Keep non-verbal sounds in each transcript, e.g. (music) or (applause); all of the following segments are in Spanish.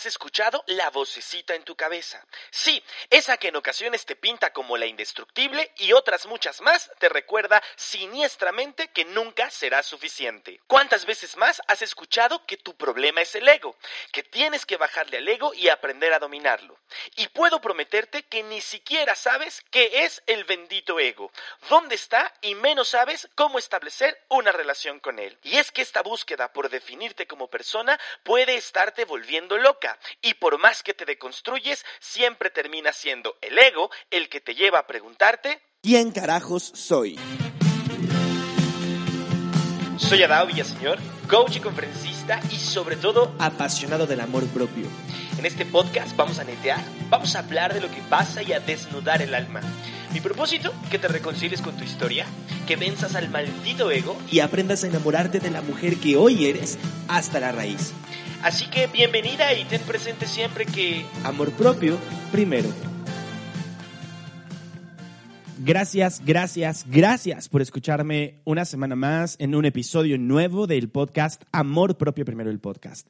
has escuchado la vocecita en tu cabeza. Sí, esa que en ocasiones te pinta como la indestructible y otras muchas más te recuerda siniestramente que nunca será suficiente. ¿Cuántas veces más has escuchado que tu problema es el ego? Que tienes que bajarle al ego y aprender a dominarlo. Y puedo prometerte que ni siquiera sabes qué es el bendito ego, dónde está y menos sabes cómo establecer una relación con él. Y es que esta búsqueda por definirte como persona puede estarte volviendo loca y por más que te deconstruyes, siempre termina siendo el ego el que te lleva a preguntarte ¿Quién carajos soy? Soy Adao Villaseñor, coach y conferencista y sobre todo Apasionado del amor propio. en este podcast vamos a netear, vamos a hablar de lo que pasa y a desnudar el alma. Mi propósito, que te reconcilies con tu historia, que venzas al maldito ego Y aprendas a enamorarte de la mujer que hoy eres hasta la raíz. Así que bienvenida y ten presente siempre que Amor propio primero. Gracias, gracias, gracias por escucharme una semana más en un episodio nuevo del podcast Amor Propio Primero el Podcast.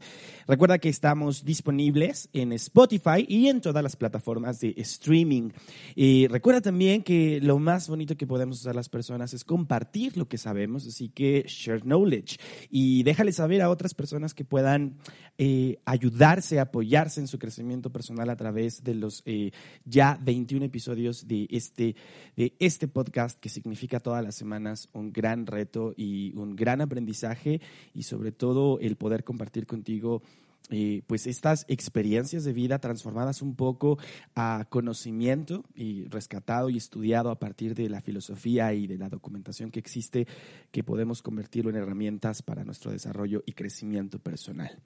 Recuerda que estamos disponibles en Spotify y en todas las plataformas de streaming. Y recuerda también que lo más bonito que podemos hacer las personas es compartir lo que sabemos, así que share knowledge y déjale saber a otras personas que puedan eh, ayudarse, apoyarse en su crecimiento personal a través de los eh, ya 21 episodios de este, de este podcast que significa todas las semanas un gran reto y un gran aprendizaje y sobre todo el poder compartir contigo eh, pues estas experiencias de vida transformadas un poco a conocimiento y rescatado y estudiado a partir de la filosofía y de la documentación que existe que podemos convertirlo en herramientas para nuestro desarrollo y crecimiento personal.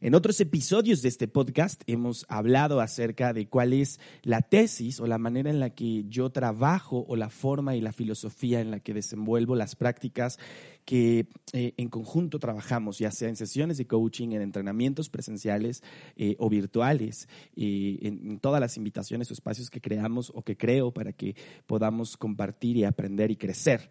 En otros episodios de este podcast hemos hablado acerca de cuál es la tesis o la manera en la que yo trabajo o la forma y la filosofía en la que desenvuelvo las prácticas que eh, en conjunto trabajamos, ya sea en sesiones de coaching, en entrenamientos presenciales eh, o virtuales, en, en todas las invitaciones o espacios que creamos o que creo para que podamos compartir y aprender y crecer.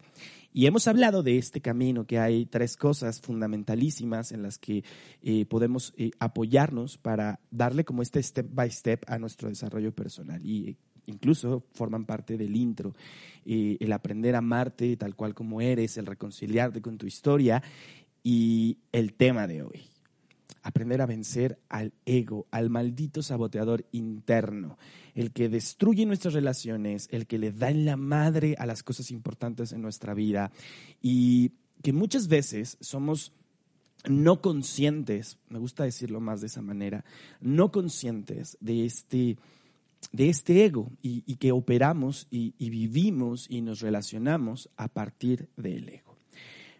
Y hemos hablado de este camino, que hay tres cosas fundamentalísimas en las que eh, podemos apoyarnos para darle como este step by step a nuestro desarrollo personal. Y incluso forman parte del intro. Eh, el aprender a amarte tal cual como eres, el reconciliarte con tu historia y el tema de hoy. Aprender a vencer al ego, al maldito saboteador interno, el que destruye nuestras relaciones, el que le da en la madre a las cosas importantes en nuestra vida y que muchas veces somos no conscientes, me gusta decirlo más de esa manera, no conscientes de este, de este ego y, que operamos y, vivimos y nos relacionamos a partir del ego.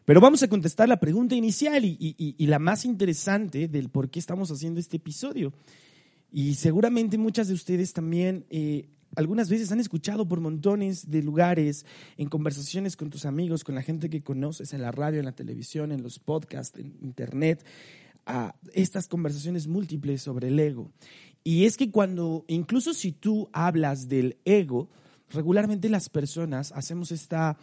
Pero vamos a contestar la pregunta inicial y la más interesante del por qué estamos haciendo este episodio. Y seguramente muchas de ustedes también eh, algunas veces han escuchado por montones de lugares, en conversaciones con tus amigos, con la gente que conoces, en la radio, en la televisión, en los podcasts, en internet, a estas conversaciones múltiples sobre el ego. Y es que cuando, incluso si tú hablas del ego, regularmente las personas hacemos esta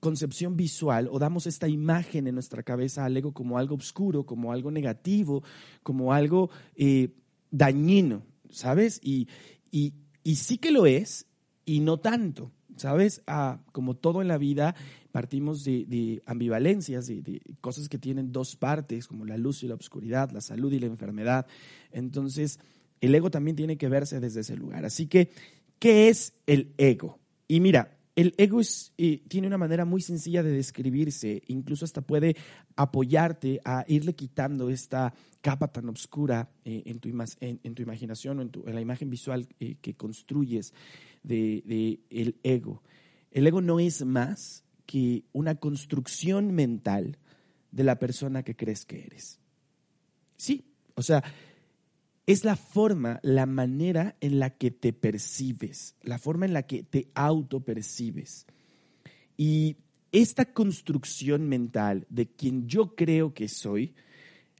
concepción visual o damos esta imagen en nuestra cabeza al ego como algo oscuro, como algo negativo, como algo eh, dañino, ¿sabes? Y, y, y sí que lo es y no tanto, ¿sabes? Ah, como todo en la vida, partimos de, ambivalencias, de, de cosas que tienen dos partes, como la luz y la oscuridad, la salud y la enfermedad. Entonces, el ego también tiene que verse desde ese lugar. Así que, ¿qué es el ego? Y mira, el ego eh, tiene una manera muy sencilla de describirse, incluso hasta puede apoyarte a irle quitando esta capa tan oscura eh, en, tu imaginación o en, la imagen visual eh, que construyes de, de el ego. El ego no es más que una construcción mental de la persona que crees que eres. Sí, o sea, es la forma, la manera en la que te percibes, la forma en la que te autopercibes. Y esta construcción mental de quien yo creo que soy,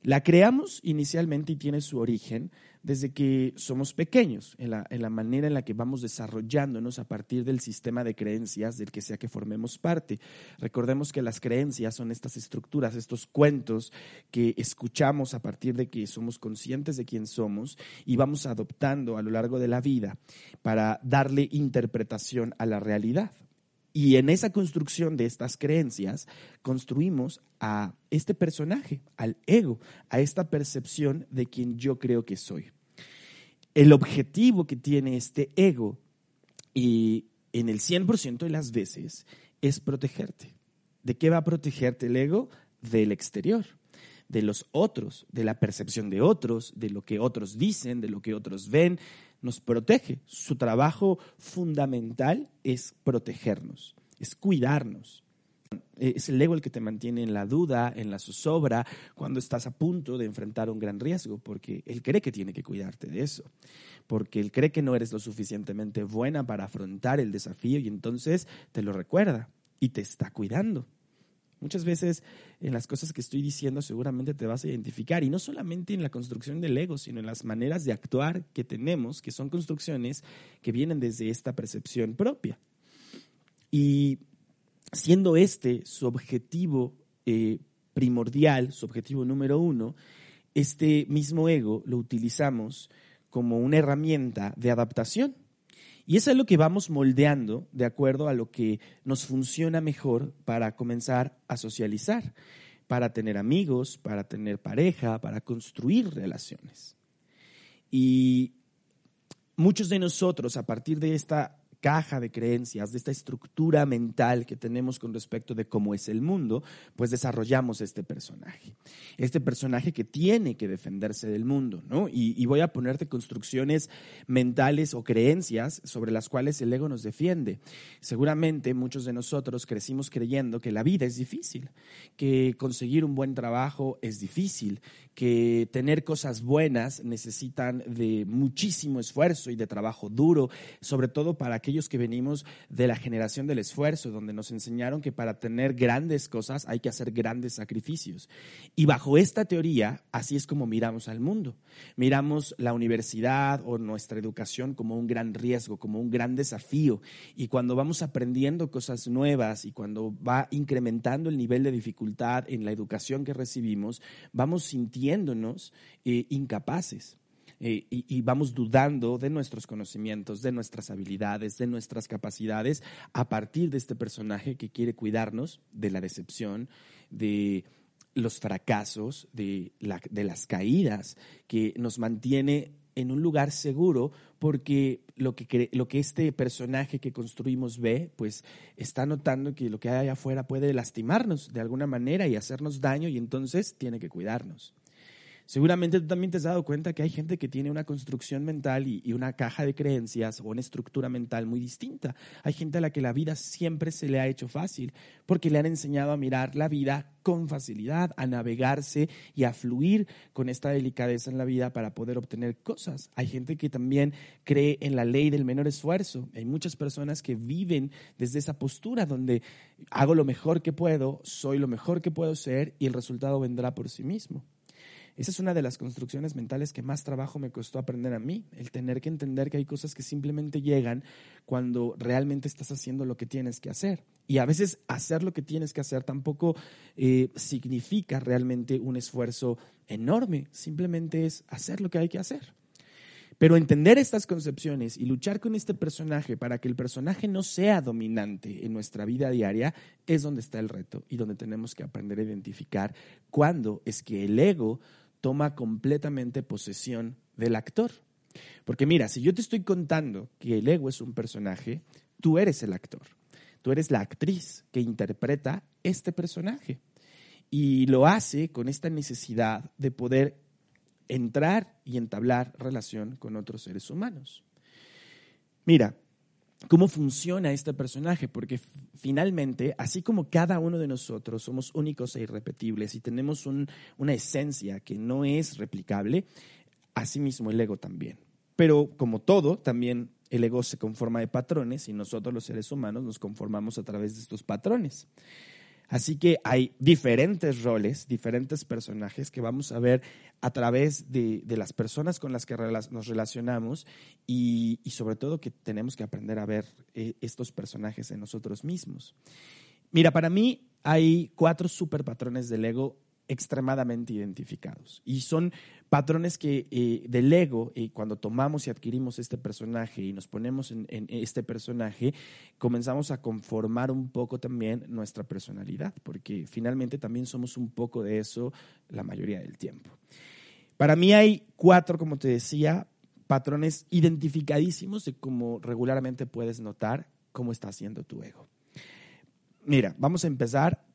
La creamos inicialmente y tiene su origen desde que somos pequeños, en la, manera en la que vamos desarrollándonos a partir del sistema de creencias del que sea que formemos parte. Recordemos que las creencias son estas estructuras, estos cuentos que escuchamos a partir de que somos conscientes de quién somos y vamos adoptando a lo largo de la vida para darle interpretación a la realidad. Y en esa construcción de estas creencias construimos a este personaje, al ego, a esta percepción de quien yo creo que soy. El objetivo que tiene este ego, y en el 100% de las veces, es protegerte. ¿De qué va a protegerte el ego? Del exterior, de los otros, de la percepción de otros, de lo que otros dicen, de lo que otros ven, nos protege. Su trabajo fundamental es protegernos, es cuidarnos. Es el ego el que te mantiene en la duda, en la zozobra, cuando estás a punto de enfrentar un gran riesgo, porque él cree que tiene que cuidarte de eso, porque él cree que no eres lo suficientemente buena para afrontar el desafío y entonces te lo recuerda y te está cuidando. Muchas veces en las cosas que estoy diciendo seguramente te vas a identificar, y no solamente en la construcción del ego, sino en las maneras de actuar que tenemos, que son construcciones que vienen desde esta percepción propia. Y siendo este su objetivo eh, primordial, su objetivo número uno, este mismo ego lo utilizamos como una herramienta de adaptación y eso es lo que vamos moldeando de acuerdo a lo que nos funciona mejor para comenzar a socializar, para tener amigos, para tener pareja, para construir relaciones. Y muchos de nosotros, a partir de esta caja de creencias, de esta estructura mental que tenemos con respecto de cómo es el mundo, pues desarrollamos este personaje. Este personaje que tiene que defenderse del mundo, ¿no? Y, voy a ponerte construcciones mentales o creencias sobre las cuales el ego nos defiende. Seguramente muchos de nosotros crecimos creyendo que la vida es difícil, que conseguir un buen trabajo es difícil, que tener cosas buenas necesitan de muchísimo esfuerzo y de trabajo duro, sobre todo para aquellos que venimos de la generación del esfuerzo, donde nos enseñaron que para tener grandes cosas hay que hacer grandes sacrificios. Y bajo esta teoría, así es como miramos al mundo. Miramos la universidad o nuestra educación como un gran riesgo, como un gran desafío. Y cuando vamos aprendiendo cosas nuevas y cuando va incrementando el nivel de dificultad en la educación que recibimos, vamos sintiendo eh, incapaces. Eh, y, vamos dudando de nuestros conocimientos, de nuestras habilidades, de nuestras capacidades, a partir de este personaje que quiere cuidarnos de la decepción, de los fracasos, de, de las caídas, que nos mantiene en un lugar seguro porque lo que, lo que este personaje que construimos ve, pues está notando que lo que hay allá afuera puede lastimarnos de alguna manera y hacernos daño y entonces tiene que cuidarnos. Seguramente tú también te has dado cuenta que hay gente que tiene una construcción mental y, una caja de creencias o una estructura mental muy distinta. Hay gente a la que la vida siempre se le ha hecho fácil porque le han enseñado a mirar la vida con facilidad, a navegarse y a fluir con esta delicadeza en la vida para poder obtener cosas. Hay gente que también cree en la ley del menor esfuerzo. Hay muchas personas que viven desde esa postura donde hago lo mejor que puedo, soy lo mejor que puedo ser y el resultado vendrá por sí mismo. Esa es una de las construcciones mentales que más trabajo me costó aprender a mí, el tener que entender que hay cosas que simplemente llegan cuando realmente estás haciendo lo que tienes que hacer. Y a veces hacer lo que tienes que hacer tampoco eh, significa realmente un esfuerzo enorme, simplemente es hacer lo que hay que hacer. Pero entender estas concepciones y luchar con este personaje para que el personaje no sea dominante en nuestra vida diaria es donde está el reto y donde tenemos que aprender a identificar cuándo es que el ego toma completamente posesión del actor. Porque mira, si yo te estoy contando que el ego es un personaje, tú eres el actor. Tú eres la actriz que interpreta este personaje. Y lo hace con esta necesidad de poder entrar y entablar relación con otros seres humanos. Mira, cómo funciona este personaje, porque finalmente, así como cada uno de nosotros somos únicos e irrepetibles y tenemos una esencia que no es replicable, asimismo el ego también. Pero como todo, también el ego se conforma de patrones y nosotros los seres humanos nos conformamos a través de estos patrones. Así que hay diferentes roles, diferentes personajes que vamos a ver a través de, las personas con las que nos relacionamos y, sobre todo que tenemos que aprender a ver eh, estos personajes en nosotros mismos. Mira, para mí hay cuatro superpatrones del ego extremadamente identificados. Y son patrones que eh, del ego, eh, cuando tomamos y adquirimos este personaje y nos ponemos en, este personaje, comenzamos a conformar un poco también nuestra personalidad, porque finalmente también somos un poco de eso la mayoría del tiempo. Para mí hay cuatro, como te decía, patrones identificadísimos de cómo regularmente puedes notar cómo está haciendo tu ego. Mira, vamos a empezar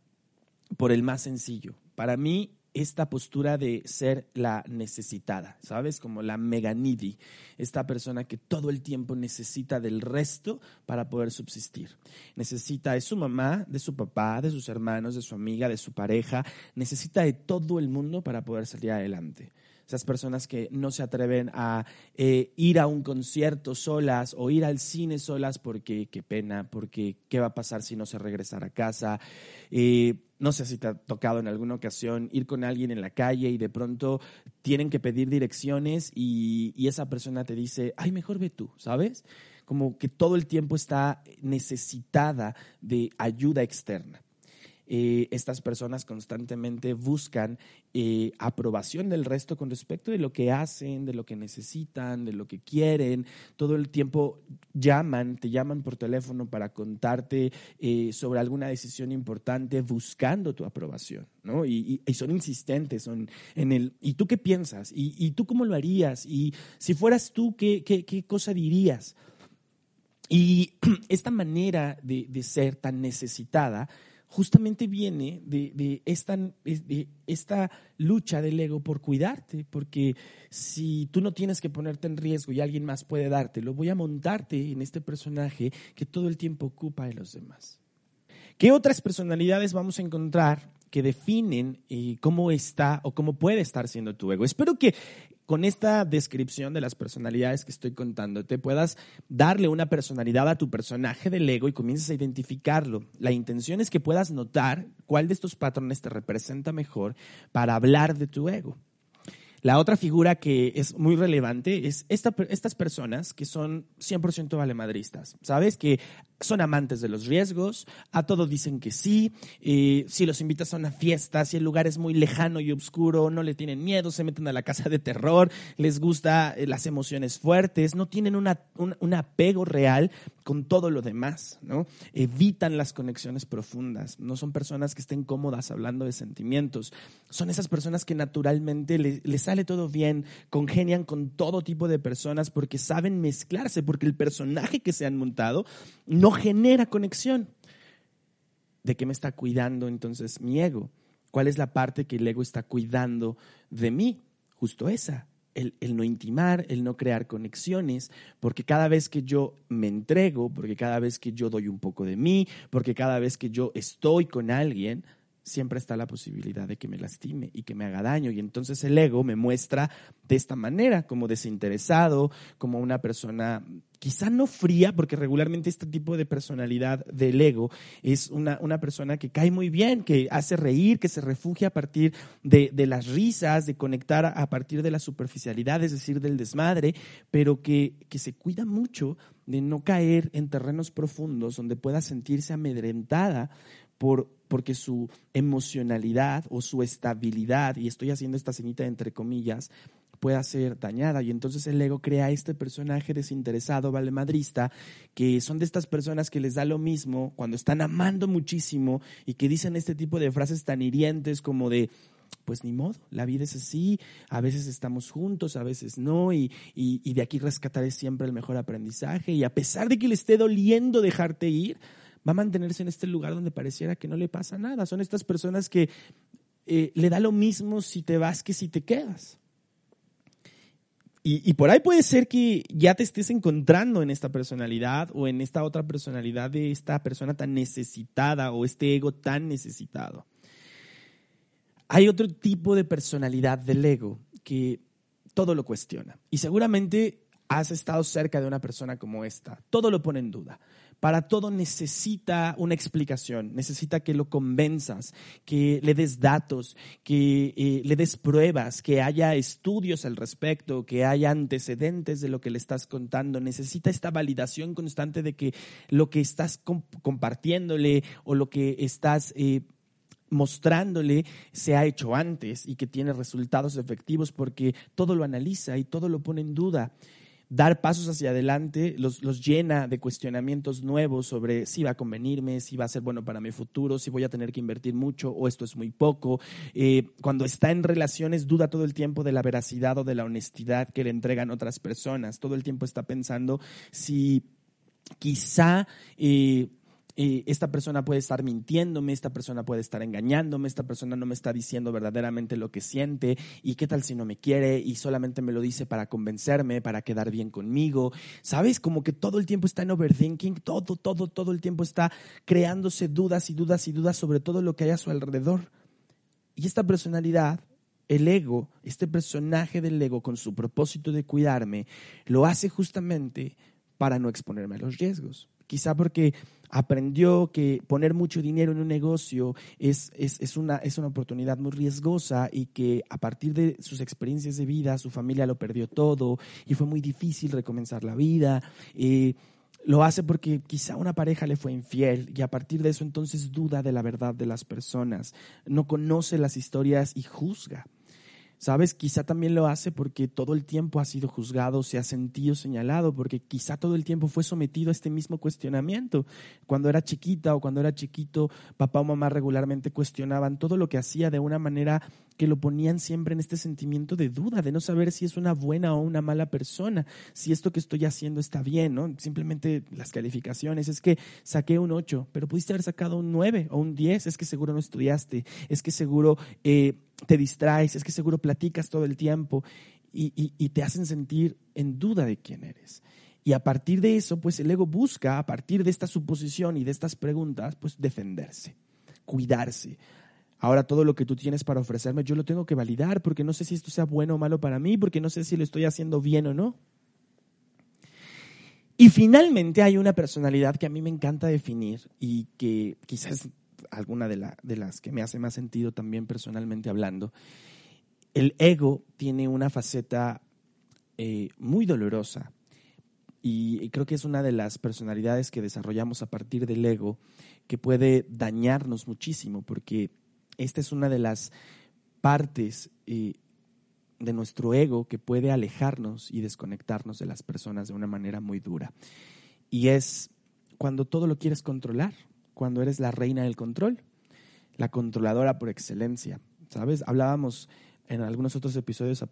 por el más sencillo. Para mí, esta postura de ser la necesitada, ¿sabes? Como la mega needy, esta persona que todo el tiempo necesita del resto para poder subsistir. Necesita de su mamá, de su papá, de sus hermanos, de su amiga, de su pareja, necesita de todo el mundo para poder salir adelante esas personas que no se atreven a eh, ir a un concierto solas o ir al cine solas porque qué pena, porque qué va a pasar si no se regresar a casa. Eh, no sé si te ha tocado en alguna ocasión ir con alguien en la calle y de pronto tienen que pedir direcciones y, esa persona te dice, ay, mejor ve tú, ¿sabes? Como que todo el tiempo está necesitada de ayuda externa. Eh, estas personas constantemente buscan eh, aprobación del resto con respecto de lo que hacen, de lo que necesitan, de lo que quieren. Todo el tiempo llaman, te llaman por teléfono para contarte eh, sobre alguna decisión importante buscando tu aprobación, ¿no? Y, son insistentes, son en el, ¿y tú qué piensas? ¿Y, tú cómo lo harías? Y si fueras tú, ¿qué, qué, cosa dirías? Y (clears throat) esta manera de, de ser tan necesitada justamente viene de, esta, de, esta, lucha del ego por cuidarte, porque si tú no tienes que ponerte en riesgo y alguien más puede dártelo, voy a montarte en este personaje que todo el tiempo ocupa de los demás. ¿Qué otras personalidades vamos a encontrar que definen eh, cómo está o cómo puede estar siendo tu ego? Espero que con esta descripción de las personalidades que estoy contando, te puedas darle una personalidad a tu personaje del ego y comiences a identificarlo. La intención es que puedas notar cuál de estos patrones te representa mejor para hablar de tu ego. La otra figura que es muy relevante es estas personas que son 100% valemadristas, ¿sabes? Que son amantes de los riesgos, a todo dicen que sí, eh, si los invitas a una fiesta, si el lugar es muy lejano y oscuro, no le tienen miedo, se meten a la casa de terror, les gusta eh, las emociones fuertes, no tienen un, apego real con todo lo demás, ¿no? Evitan las conexiones profundas, no son personas que estén cómodas hablando de sentimientos, son esas personas que naturalmente les sale todo bien, congenian con todo tipo de personas porque saben mezclarse, porque el personaje que se han montado no genera conexión. ¿De qué me está cuidando entonces mi ego? ¿Cuál es la parte que el ego está cuidando de mí? Justo esa, el, el, no intimar, el no crear conexiones, porque cada vez que yo me entrego, porque cada vez que yo doy un poco de mí, porque cada vez que yo estoy con alguien, siempre está la posibilidad de que me lastime y que me haga daño. Y entonces el ego me muestra de esta manera, como desinteresado, como una persona quizá no fría, porque regularmente este tipo de personalidad del ego es una, una persona que cae muy bien, que hace reír, que se refugia a partir de, de las risas, de conectar a partir de la superficialidad, es decir, del desmadre, pero que, que se cuida mucho de no caer en terrenos profundos donde pueda sentirse amedrentada por, porque su emocionalidad o su estabilidad, y estoy haciendo esta ceñita entre comillas, pueda ser dañada. Y entonces el ego crea este personaje desinteresado, valemadrista, que son de estas personas que les da lo mismo cuando están amando muchísimo y que dicen este tipo de frases tan hirientes como de, pues ni modo, la vida es así, a veces estamos juntos, a veces no, y, y, de aquí rescataré siempre el mejor aprendizaje. Y a pesar de que le esté doliendo dejarte ir, va a mantenerse en este lugar donde pareciera que no le pasa nada. Son estas personas que eh, le da lo mismo si te vas que si te quedas. Y, por ahí puede ser que ya te estés encontrando en esta personalidad o en esta otra personalidad de esta persona tan necesitada o este ego tan necesitado. Hay otro tipo de personalidad del ego que todo lo cuestiona. Y seguramente has estado cerca de una persona como esta. Todo lo pone en duda para todo necesita una explicación, necesita que lo convenzas, que le des datos, que eh, le des pruebas, que haya estudios al respecto, que haya antecedentes de lo que le estás contando. Necesita esta validación constante de que lo que estás compartiéndole o lo que estás... Eh, mostrándole se ha hecho antes y que tiene resultados efectivos porque todo lo analiza y todo lo pone en duda dar pasos hacia adelante los, los, llena de cuestionamientos nuevos sobre si va a convenirme, si va a ser bueno para mi futuro, si voy a tener que invertir mucho o esto es muy poco. Eh, cuando está en relaciones duda todo el tiempo de la veracidad o de la honestidad que le entregan otras personas. Todo el tiempo está pensando si quizá... Eh, esta persona puede estar mintiéndome, esta persona puede estar engañándome, esta persona no me está diciendo verdaderamente lo que siente y qué tal si no me quiere y solamente me lo dice para convencerme, para quedar bien conmigo. ¿Sabes? Como que todo el tiempo está en overthinking, todo, todo, todo el tiempo está creándose dudas y dudas y dudas sobre todo lo que hay a su alrededor. Y esta personalidad el ego, este personaje del ego con su propósito de cuidarme, lo hace justamente para no exponerme a los riesgos. Quizá porque aprendió que poner mucho dinero en un negocio es, es, una, es una oportunidad muy riesgosa y que a partir de sus experiencias de vida su familia lo perdió todo y fue muy difícil recomenzar la vida. Eh, lo hace porque quizá una pareja le fue infiel y a partir de eso entonces duda de la verdad de las personas, no conoce las historias y juzga. ¿Sabes? Quizá también lo hace porque todo el tiempo ha sido juzgado, se ha sentido señalado, porque quizá todo el tiempo fue sometido a este mismo cuestionamiento. Cuando era chiquita o cuando era chiquito, papá o mamá regularmente cuestionaban todo lo que hacía de una manera que lo ponían siempre en este sentimiento de duda, de no saber si es una buena o una mala persona, si esto que estoy haciendo está bien, ¿no? Simplemente las calificaciones, es que saqué un 8, pero pudiste haber sacado un 9 o un 10, es que seguro no estudiaste, es que seguro eh, te distraes, es que seguro platicas todo el tiempo y, y te hacen sentir en duda de quién eres. Y a partir de eso, pues el ego busca, a partir de esta suposición y de estas preguntas, pues defenderse, cuidarse, Ahora todo lo que tú tienes para ofrecerme, yo lo tengo que validar porque no sé si esto sea bueno o malo para mí, porque no sé si lo estoy haciendo bien o no. Y finalmente hay una personalidad que a mí me encanta definir y que quizás alguna de, las que me hace más sentido también personalmente hablando. El ego tiene una faceta eh, muy dolorosa y creo que es una de las personalidades que desarrollamos a partir del ego que puede dañarnos muchísimo porque esta es una de las partes eh, de nuestro ego que puede alejarnos y desconectarnos de las personas de una manera muy dura. Y es cuando todo lo quieres controlar, cuando eres la reina del control, la controladora por excelencia. ¿Sabes? Hablábamos en algunos otros episodios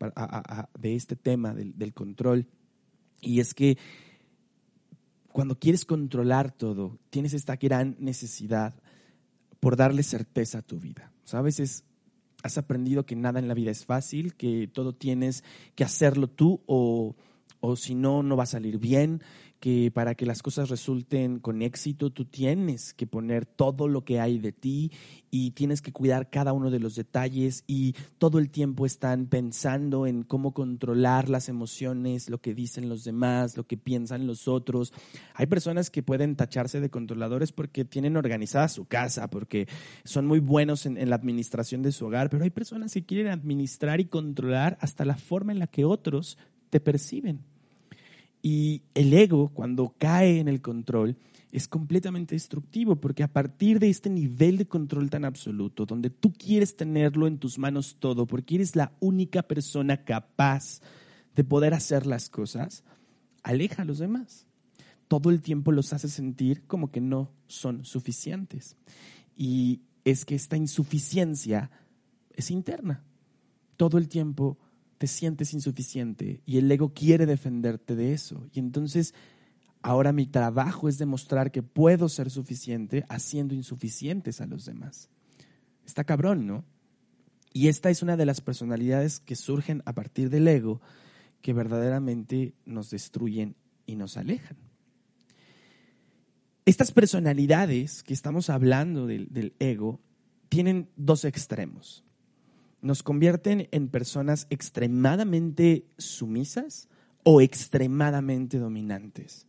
de este tema del, del control. Y es que cuando quieres controlar todo, tienes esta gran necesidad por darle certeza a tu vida. ¿Sabes? has aprendido que nada en la vida es fácil, que todo tienes que hacerlo tú o, o si no, no va a salir bien, que para que las cosas resulten con éxito, tú tienes que poner todo lo que hay de ti y tienes que cuidar cada uno de los detalles y todo el tiempo están pensando en cómo controlar las emociones, lo que dicen los demás, lo que piensan los otros. Hay personas que pueden tacharse de controladores porque tienen organizada su casa, porque son muy buenos en, en la administración de su hogar, pero hay personas que quieren administrar y controlar hasta la forma en la que otros te perciben. Y el ego, cuando cae en el control, es completamente destructivo, porque a partir de este nivel de control tan absoluto, donde tú quieres tenerlo en tus manos todo, porque eres la única persona capaz de poder hacer las cosas, aleja a los demás. Todo el tiempo los hace sentir como que no son suficientes. Y es que esta insuficiencia es interna. Todo el tiempo te sientes insuficiente y el ego quiere defenderte de eso. Y entonces ahora mi trabajo es demostrar que puedo ser suficiente haciendo insuficientes a los demás. Está cabrón, ¿no? Y esta es una de las personalidades que surgen a partir del ego que verdaderamente nos destruyen y nos alejan. Estas personalidades que estamos hablando del, del ego tienen dos extremos nos convierten en personas extremadamente sumisas o extremadamente dominantes.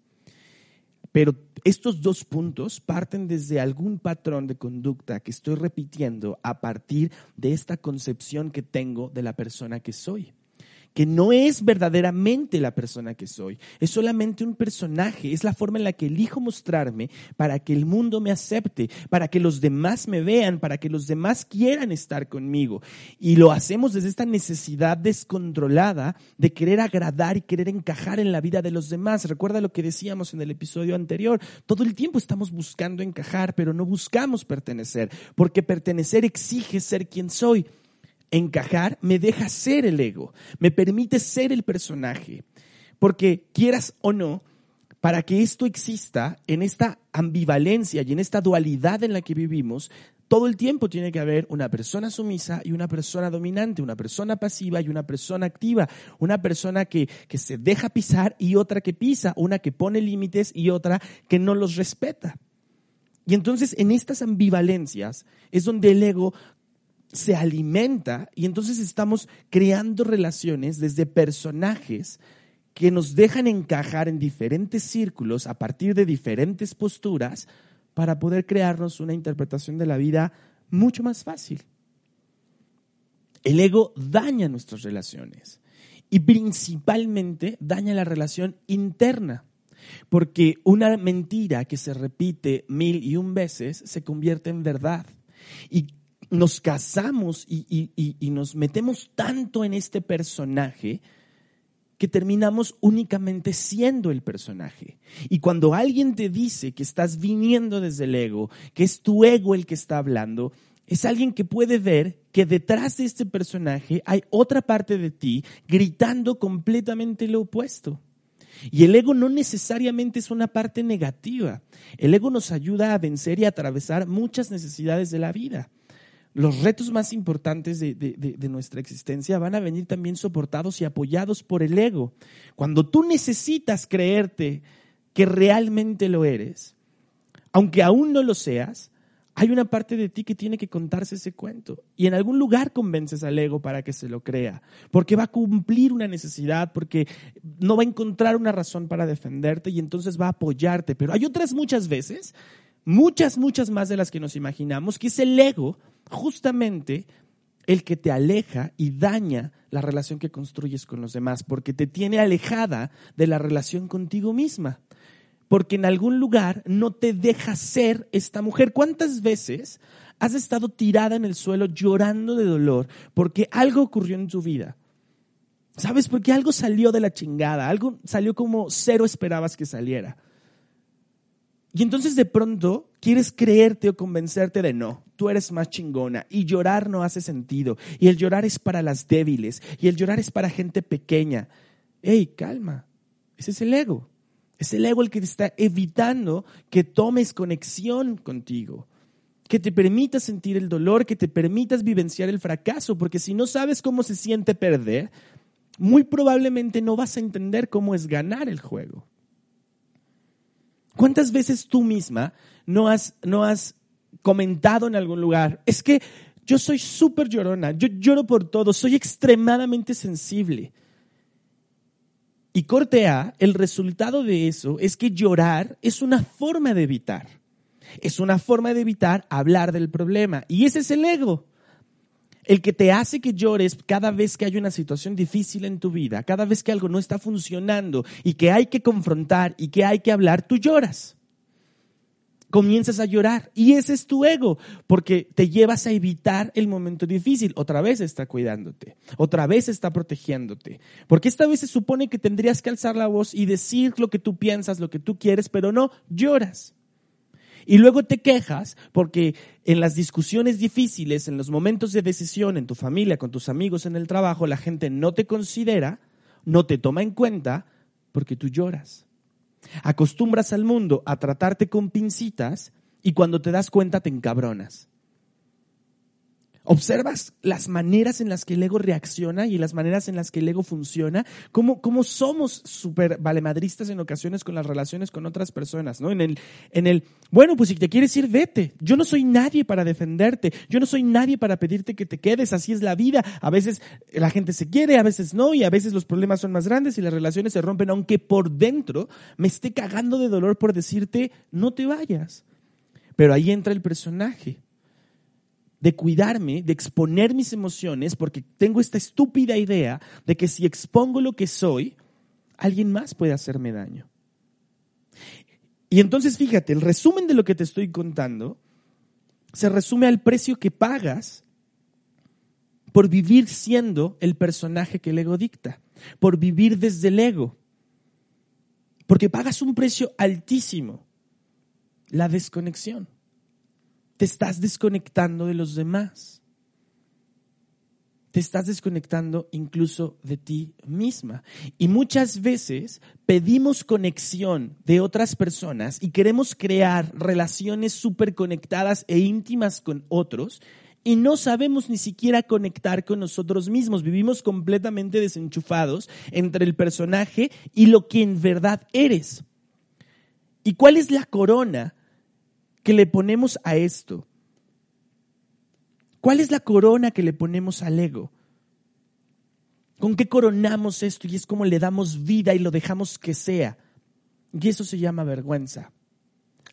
Pero estos dos puntos parten desde algún patrón de conducta que estoy repitiendo a partir de esta concepción que tengo de la persona que soy que no es verdaderamente la persona que soy, es solamente un personaje, es la forma en la que elijo mostrarme para que el mundo me acepte, para que los demás me vean, para que los demás quieran estar conmigo. Y lo hacemos desde esta necesidad descontrolada de querer agradar y querer encajar en la vida de los demás. Recuerda lo que decíamos en el episodio anterior, todo el tiempo estamos buscando encajar, pero no buscamos pertenecer, porque pertenecer exige ser quien soy encajar me deja ser el ego, me permite ser el personaje. Porque quieras o no, para que esto exista en esta ambivalencia y en esta dualidad en la que vivimos, todo el tiempo tiene que haber una persona sumisa y una persona dominante, una persona pasiva y una persona activa, una persona que, que se deja pisar y otra que pisa, una que pone límites y otra que no los respeta. Y entonces en estas ambivalencias es donde el ego se alimenta y entonces estamos creando relaciones desde personajes que nos dejan encajar en diferentes círculos a partir de diferentes posturas para poder crearnos una interpretación de la vida mucho más fácil. El ego daña nuestras relaciones y principalmente daña la relación interna, porque una mentira que se repite mil y un veces se convierte en verdad. Y nos casamos y, nos metemos tanto en este personaje que terminamos únicamente siendo el personaje. Y cuando alguien te dice que estás viniendo desde el ego, que es tu ego el que está hablando, es alguien que puede ver que detrás de este personaje hay otra parte de ti gritando completamente lo opuesto. Y el ego no necesariamente es una parte negativa. El ego nos ayuda a vencer y atravesar muchas necesidades de la vida los retos más importantes de, nuestra existencia van a venir también soportados y apoyados por el ego. Cuando tú necesitas creerte que realmente lo eres, aunque aún no lo seas, hay una parte de ti que tiene que contarse ese cuento. Y en algún lugar convences al ego para que se lo crea, porque va a cumplir una necesidad, porque no va a encontrar una razón para defenderte y entonces va a apoyarte. Pero hay otras muchas veces, muchas, muchas más de las que nos imaginamos, que es el ego justamente el que te aleja y daña la relación que construyes con los demás, porque te tiene alejada de la relación contigo misma, porque en algún lugar no te deja ser esta mujer. ¿Cuántas veces has estado tirada en el suelo llorando de dolor porque algo ocurrió en tu vida? ¿Sabes? Porque algo salió de la chingada, algo salió como cero esperabas que saliera. Y entonces de pronto quieres creerte o convencerte de no, tú eres más chingona y llorar no hace sentido y el llorar es para las débiles y el llorar es para gente pequeña. Ey, calma, ese es el ego. Es el ego el que te está evitando que tomes conexión contigo, que te permitas sentir el dolor, que te permitas vivenciar el fracaso, porque si no sabes cómo se siente perder, muy probablemente no vas a entender cómo es ganar el juego. ¿Cuántas veces tú misma no has, no has comentado en algún lugar? Es que yo soy súper llorona, yo lloro por todo, soy extremadamente sensible. Y cortea, el resultado de eso es que llorar es una forma de evitar. Es una forma de evitar hablar del problema. Y ese es el ego el que te hace que llores cada vez que hay una situación difícil en tu vida, cada vez que algo no está funcionando y que hay que confrontar y que hay que hablar, tú lloras. Comienzas a llorar y ese es tu ego, porque te llevas a evitar el momento difícil. Otra vez está cuidándote, otra vez está protegiéndote, porque esta vez se supone que tendrías que alzar la voz y decir lo que tú piensas, lo que tú quieres, pero no, lloras. Y luego te quejas porque en las discusiones difíciles, en los momentos de decisión, en tu familia, con tus amigos, en el trabajo, la gente no te considera, no te toma en cuenta porque tú lloras. Acostumbras al mundo a tratarte con pincitas y cuando te das cuenta te encabronas. ¿Observas las maneras en las que el ego reacciona y las maneras en las que el ego funciona? ¿Cómo, somos súper valemadristas en ocasiones con las relaciones con otras personas? ¿no? En, el, en el, bueno, pues si te quieres ir, vete. Yo no soy nadie para defenderte. Yo no soy nadie para pedirte que te quedes. Así es la vida. A veces la gente se quiere, a veces no, y a veces los problemas son más grandes y las relaciones se rompen, aunque por dentro me esté cagando de dolor por decirte, no te vayas. Pero ahí entra el personaje de cuidarme, de exponer mis emociones, porque tengo esta estúpida idea de que si expongo lo que soy, alguien más puede hacerme daño. Y entonces fíjate, el resumen de lo que te estoy contando se resume al precio que pagas por vivir siendo el personaje que el ego dicta, por vivir desde el ego, porque pagas un precio altísimo, la desconexión te estás desconectando de los demás. Te estás desconectando incluso de ti misma. Y muchas veces pedimos conexión de otras personas y queremos crear relaciones súper conectadas e íntimas con otros y no sabemos ni siquiera conectar con nosotros mismos. Vivimos completamente desenchufados entre el personaje y lo que en verdad eres. ¿Y cuál es la corona que le ponemos a esto? ¿Cuál es la corona que le ponemos al ego? ¿Con qué coronamos esto? Y es como le damos vida y lo dejamos que sea. Y eso se llama vergüenza.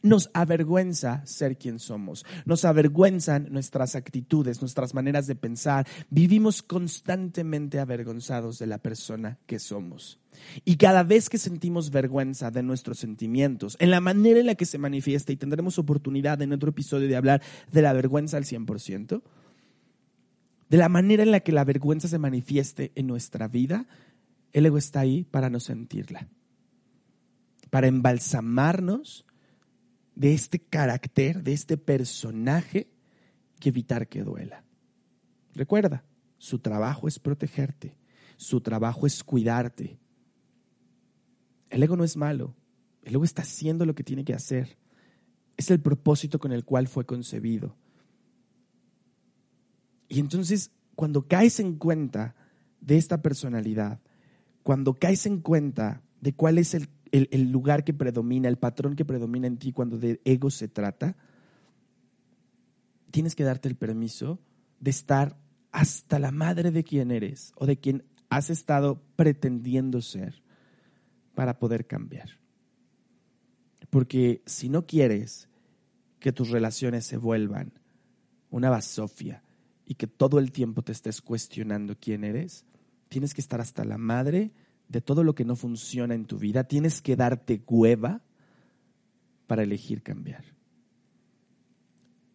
Nos avergüenza ser quien somos. Nos avergüenzan nuestras actitudes, nuestras maneras de pensar. Vivimos constantemente avergonzados de la persona que somos. Y cada vez que sentimos vergüenza de nuestros sentimientos, en la manera en la que se manifiesta, y tendremos oportunidad en otro episodio de hablar de la vergüenza al 100%, de la manera en la que la vergüenza se manifieste en nuestra vida, el ego está ahí para no sentirla, para embalsamarnos de este carácter, de este personaje, que evitar que duela. Recuerda, su trabajo es protegerte, su trabajo es cuidarte, el ego no es malo, el ego está haciendo lo que tiene que hacer. Es el propósito con el cual fue concebido. Y entonces, cuando caes en cuenta de esta personalidad, cuando caes en cuenta de cuál es el, el, lugar que predomina, el patrón que predomina en ti cuando de ego se trata, tienes que darte el permiso de estar hasta la madre de quien eres o de quien has estado pretendiendo ser para poder cambiar. Porque si no quieres que tus relaciones se vuelvan una basofia y que todo el tiempo te estés cuestionando quién eres, tienes que estar hasta la madre de todo lo que no funciona en tu vida. Tienes que darte cueva para elegir cambiar.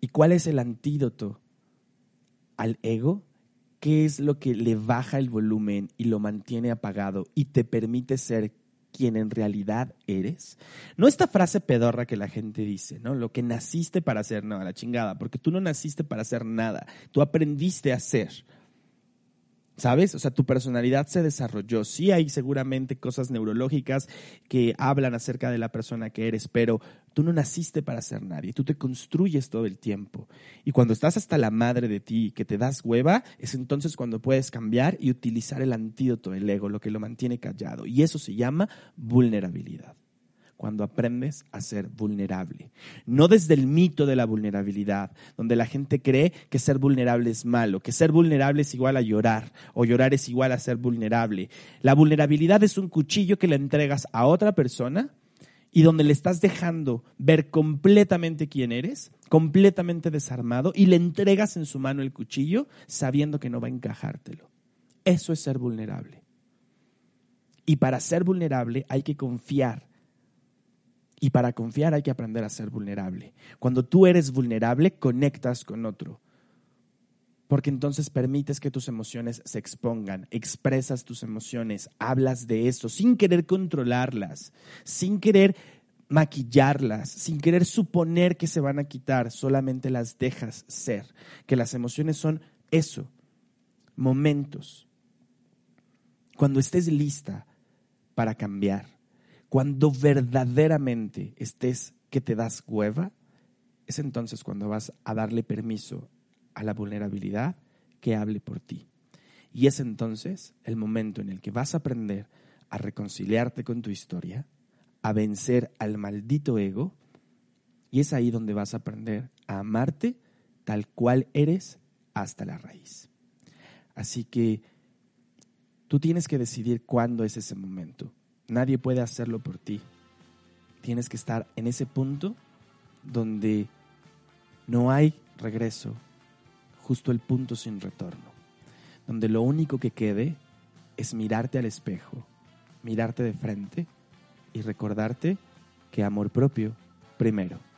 ¿Y cuál es el antídoto al ego? ¿Qué es lo que le baja el volumen y lo mantiene apagado y te permite ser quien en realidad eres? No esta frase pedorra que la gente dice, ¿no? Lo que naciste para hacer, no, la chingada, porque tú no naciste para hacer nada, tú aprendiste a ser. ¿Sabes? O sea, tu personalidad se desarrolló. Sí hay seguramente cosas neurológicas que hablan acerca de la persona que eres, pero tú no naciste para ser nadie, tú te construyes todo el tiempo. Y cuando estás hasta la madre de ti, que te das hueva, es entonces cuando puedes cambiar y utilizar el antídoto del ego, lo que lo mantiene callado. Y eso se llama vulnerabilidad cuando aprendes a ser vulnerable. No desde el mito de la vulnerabilidad, donde la gente cree que ser vulnerable es malo, que ser vulnerable es igual a llorar o llorar es igual a ser vulnerable. La vulnerabilidad es un cuchillo que le entregas a otra persona y donde le estás dejando ver completamente quién eres, completamente desarmado, y le entregas en su mano el cuchillo sabiendo que no va a encajártelo. Eso es ser vulnerable. Y para ser vulnerable hay que confiar y para confiar hay que aprender a ser vulnerable. Cuando tú eres vulnerable, conectas con otro. Porque entonces permites que tus emociones se expongan, expresas tus emociones, hablas de eso sin querer controlarlas, sin querer maquillarlas, sin querer suponer que se van a quitar, solamente las dejas ser. Que las emociones son eso, momentos. Cuando estés lista para cambiar, cuando verdaderamente estés que te das hueva, es entonces cuando vas a darle permiso a la vulnerabilidad que hable por ti. Y es entonces el momento en el que vas a aprender a reconciliarte con tu historia, a vencer al maldito ego, y es ahí donde vas a aprender a amarte tal cual eres hasta la raíz. Así que tú tienes que decidir cuándo es ese momento. Nadie puede hacerlo por ti. Tienes que estar en ese punto donde no hay regreso, justo el punto sin retorno, donde lo único que quede es mirarte al espejo, mirarte de frente y recordarte que amor propio primero.